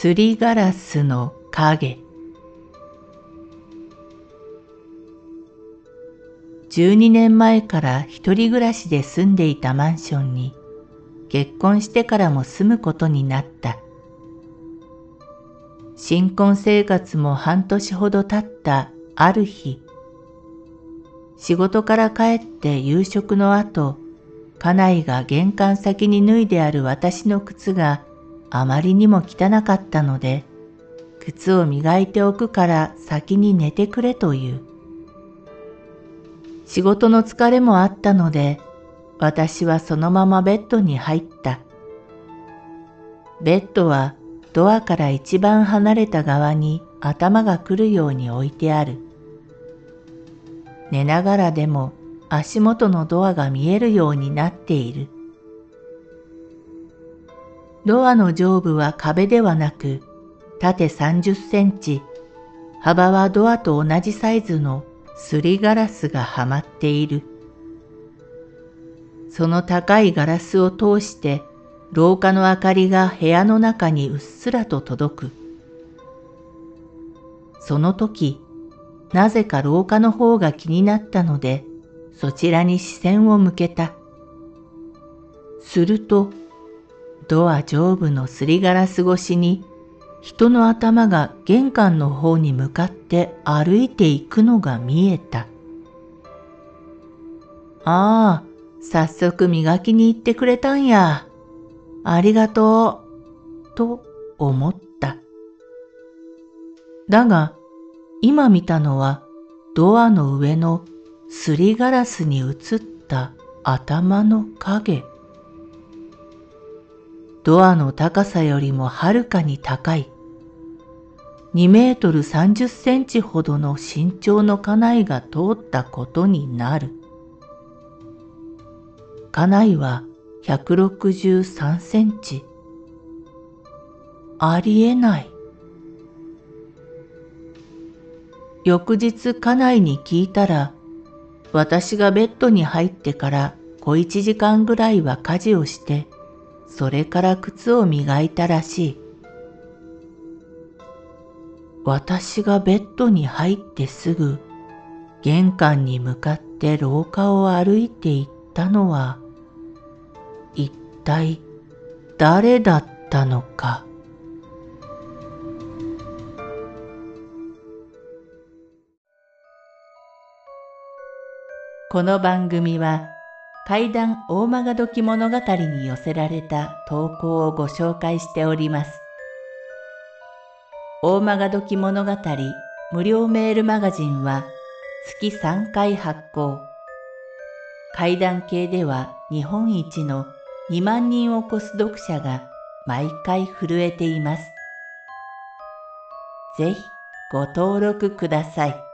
すりガラスの影12年前から一人暮らしで住んでいたマンションに結婚してからも住むことになった。新婚生活も半年ほど経ったある日、仕事から帰って夕食の後、家内が玄関先に脱いである私の靴があまりにも汚かったので、靴を磨いておくから先に寝てくれという。仕事の疲れもあったので、私はそのままベッドに入った。ベッドはドアから一番離れた側に頭が来るように置いてある。寝ながらでも足元のドアが見えるようになっている。ドアの上部は壁ではなく、縦30センチ、幅はドアと同じサイズのすりガラスがはまっている。その高いガラスを通して廊下の明かりが部屋の中にうっすらと届く。その時、なぜか廊下の方が気になったので、そちらに視線を向けた。すると、ドア上部のすりガラス越しに人の頭が玄関の方に向かって歩いていくのが見えた。ああ、早速磨きに行ってくれたんや。ありがとう。と思った。だが、今見たのはドアの上のすりガラスに映った頭の影。ドアの高さよりもはるかに高い。2メートル30センチほどの身長の家内が通ったことになる。家内は163センチ。ありえない。翌日家内に聞いたら、私がベッドに入ってから小一時間ぐらいは家事をしてそれから靴を磨いたらしい。私がベッドに入ってすぐ、玄関に向かって廊下を歩いていったのは、一体誰だったのか。この番組は怪談大曲時物語に寄せられた投稿をご紹介しております。大曲時物語無料メールマガジンは月3回発行。怪談系では日本一の2万人を超す読者が毎回震えています。ぜひご登録ください。